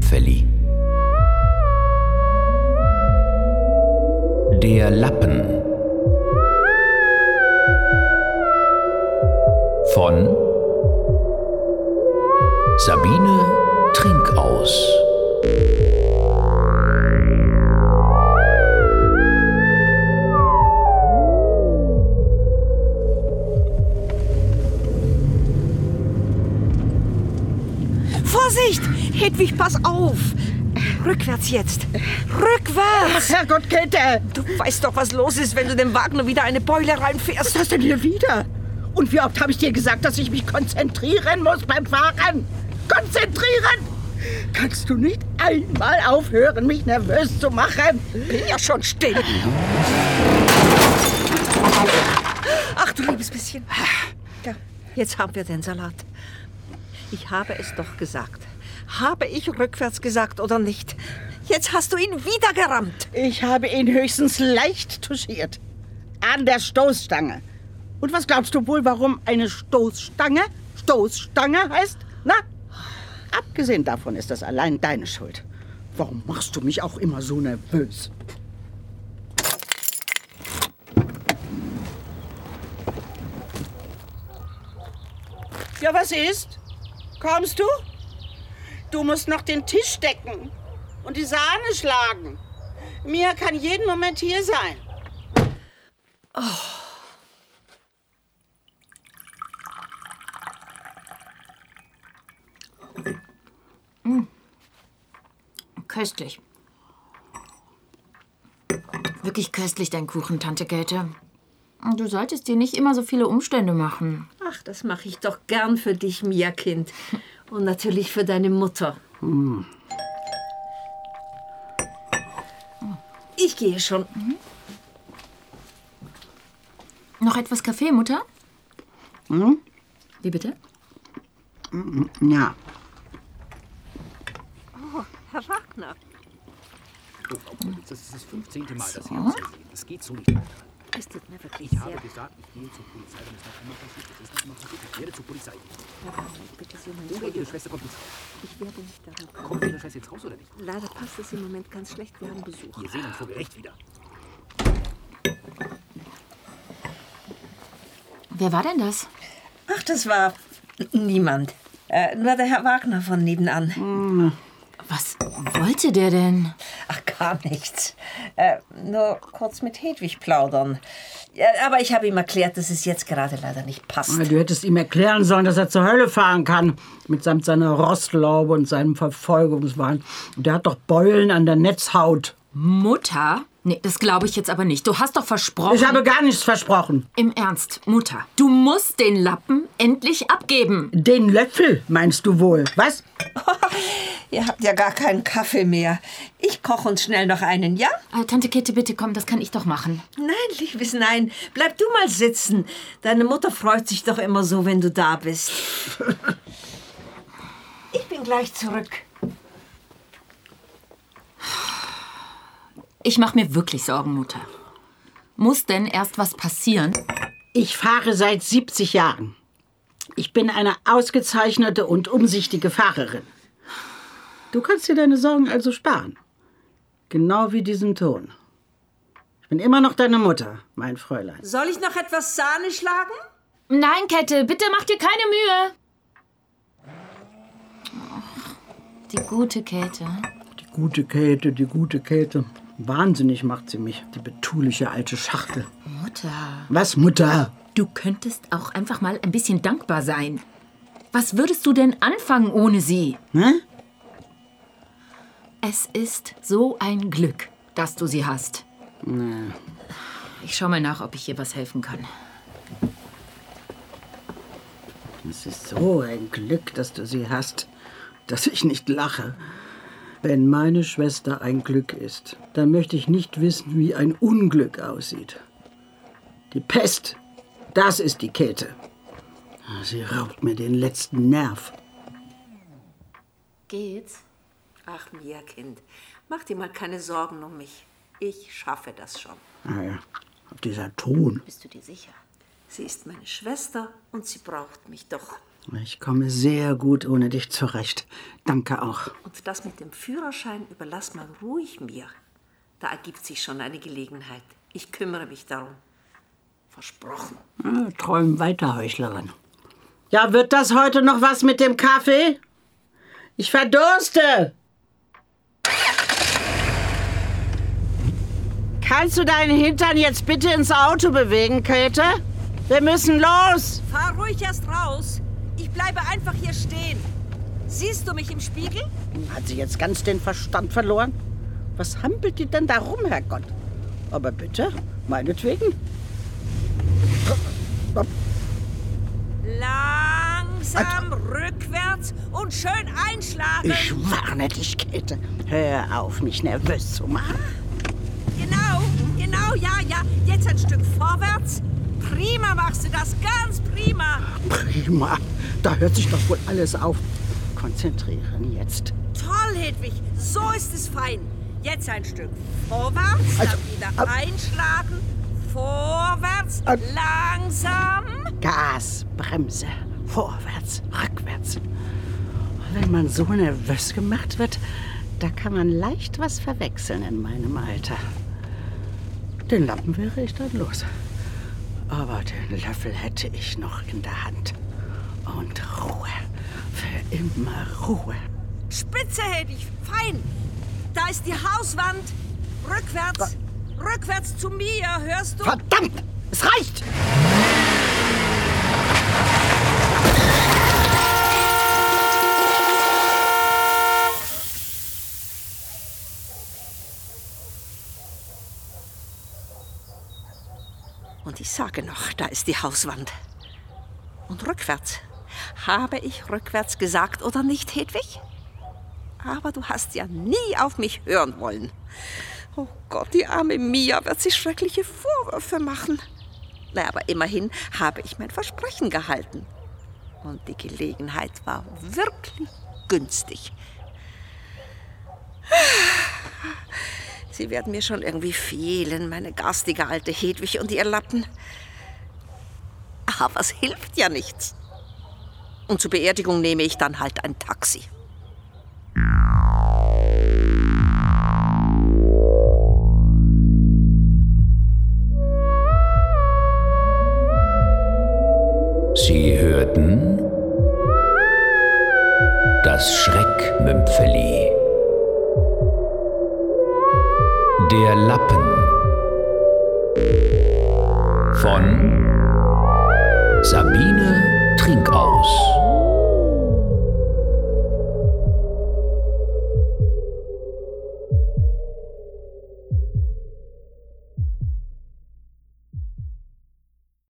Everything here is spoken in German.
Tüpfeli. Der Lappen von Sabine Trinkaus. Vorsicht! Hedwig, pass auf! Rückwärts jetzt! Rückwärts! Herrgott, Käthe! Du weißt doch, was los ist, wenn du dem Wagner wieder eine Beule reinfährst. Was ist das denn hier wieder? Und wie oft habe ich dir gesagt, dass ich mich konzentrieren muss beim Fahren? Konzentrieren! Kannst du nicht einmal aufhören, mich nervös zu machen? Bin ja schon still. Ach du liebes bisschen. Ja, jetzt haben wir den Salat. Ich habe es doch gesagt. Habe ich rückwärts gesagt oder nicht? Jetzt hast du ihn wieder gerammt. Ich habe ihn höchstens leicht touchiert. An der Stoßstange. Und was glaubst du wohl, warum eine Stoßstange Stoßstange heißt? Na? Abgesehen davon ist das allein deine Schuld. Warum machst du mich auch immer so nervös? Ja, was ist? Kommst du? Du musst noch den Tisch decken und die Sahne schlagen. Mia kann jeden Moment hier sein. Köstlich. Wirklich köstlich, dein Kuchen, Tante Käthe. Du solltest dir nicht immer so viele Umstände machen. Ach, das mache ich doch gern für dich, Mia Kind. Und natürlich für deine Mutter. Ich gehe schon. Noch etwas Kaffee, Mutter? Hm? Wie bitte? Ja. Oh, Herr Wagner. Das ist das 15. Mal, dass Sie uns sehen. Das geht so nicht weiter. Es tut mir wirklich Ich habe sehr gesagt, ich gehe zur Polizei, wenn es noch immer passiert. Das ist noch immer passiert. Ich werde zur Polizei. leid. Bitte Sie um Oder Ihre. Schwester kommt ins Haus. Ich werde nicht daran kommen. Kommt Ihre Schwester jetzt raus oder nicht? Leider passt es im Moment ganz schlecht. Wir haben Besuch. Wir sehen uns vor Gericht wieder. Wer war denn das? Ach, das war niemand. Äh, nur der Herr Wagner von nebenan. Was wollte der denn? Ach, gar nichts. Äh, nur kurz mit Hedwig plaudern. Ja, aber ich habe ihm erklärt, dass es jetzt gerade leider nicht passt. Du hättest ihm erklären sollen, dass er zur Hölle fahren kann. Mitsamt seiner Rostlaube und seinem Verfolgungswahn. Und der hat doch Beulen an der Netzhaut. Mutter? Nee, das glaube ich jetzt aber nicht. Du hast doch versprochen. Ich habe gar nichts versprochen. Im Ernst, Mutter, du musst den Lappen endlich abgeben. Den Löffel, meinst du wohl? Was? Ihr habt ja gar keinen Kaffee mehr. Ich koche uns schnell noch einen, ja? Äh, Tante Käthe, bitte komm, das kann ich doch machen. Nein, liebes Nein. Bleib du mal sitzen. Deine Mutter freut sich doch immer so, wenn du da bist. Ich bin gleich zurück. Ich mache mir wirklich Sorgen, Mutter. Muss denn erst was passieren? Ich fahre seit 70 Jahren. Ich bin eine ausgezeichnete und umsichtige Fahrerin. Du kannst dir deine Sorgen also sparen. Genau wie diesen Ton. Ich bin immer noch deine Mutter, mein Fräulein. Soll ich noch etwas Sahne schlagen? Nein, Kette, bitte mach dir keine Mühe. Ach, die gute Käthe. Die gute Käthe, die gute Käthe. Wahnsinnig macht sie mich, die betuliche alte Schachtel. Mutter, Was, Mutter? du könntest auch einfach mal ein bisschen dankbar sein. Was würdest du denn anfangen ohne sie? Hä? Es ist so ein Glück, dass du sie hast. Ich schau mal nach, ob ich ihr was helfen kann. Es ist so ein Glück, dass du sie hast, dass ich nicht lache. Wenn meine Schwester ein Glück ist, dann möchte ich nicht wissen, wie ein Unglück aussieht. Die Pest, das ist die Käthe. Sie raubt mir den letzten Nerv. Geht's? Ach, Mia, Kind, mach dir mal keine Sorgen um mich. Ich schaffe das schon. Naja, dieser Ton. Bist du dir sicher? Sie ist meine Schwester und sie braucht mich doch. Ich komme sehr gut ohne dich zurecht. Danke auch. Und das mit dem Führerschein überlass mal ruhig mir. Da ergibt sich schon eine Gelegenheit. Ich kümmere mich darum. Versprochen. Ja, träum weiter, Heuchlerin. Ja, wird das heute noch was mit dem Kaffee? Ich verdurste! Kannst du deinen Hintern jetzt bitte ins Auto bewegen, Käthe? Wir müssen los! Fahr ruhig erst raus. Ich bleibe einfach hier stehen. Siehst du mich im Spiegel? Hat sie jetzt ganz den Verstand verloren? Was hampelt die denn da rum, Herrgott? Aber bitte, meinetwegen. Langsam rückwärts und schön einschlagen. Ich warne dich, Käthe. Hör auf, mich nervös zu machen. Genau, genau, ja, ja. Jetzt ein Stück vorwärts. Prima machst du das, ganz prima. Prima. Da hört sich doch wohl alles auf. Konzentrieren jetzt. Toll, Hedwig. So ist es fein. Jetzt ein Stück vorwärts, Also, dann wieder ab- einschlagen. Vorwärts, Ab- langsam. Gas, Bremse, vorwärts, rückwärts. Wenn man so nervös gemacht wird, da kann man leicht was verwechseln in meinem Alter. Den Lappen wäre ich dann los. Aber den Löffel hätte ich noch in der Hand. Und Ruhe. Für immer Ruhe. Spitze, Hedwig, fein. Da ist die Hauswand. Rückwärts, rückwärts zu mir, hörst du? Verdammt! Es reicht! Und ich sage noch, da ist die Hauswand. Und rückwärts. Habe ich rückwärts gesagt oder nicht, Hedwig? Aber du hast ja nie auf mich hören wollen. Oh Gott, die arme Mia wird sich schreckliche Vorwürfe machen. Na, aber immerhin habe ich mein Versprechen gehalten. Und die Gelegenheit war wirklich günstig. Sie werden mir schon irgendwie fehlen, meine garstige alte Hedwig und ihr Lappen. Aber es hilft ja nichts. Und zur Beerdigung nehme ich dann halt ein Taxi. Sie hörten das Schreckmümpfeli. Der Lappen von Trink aus.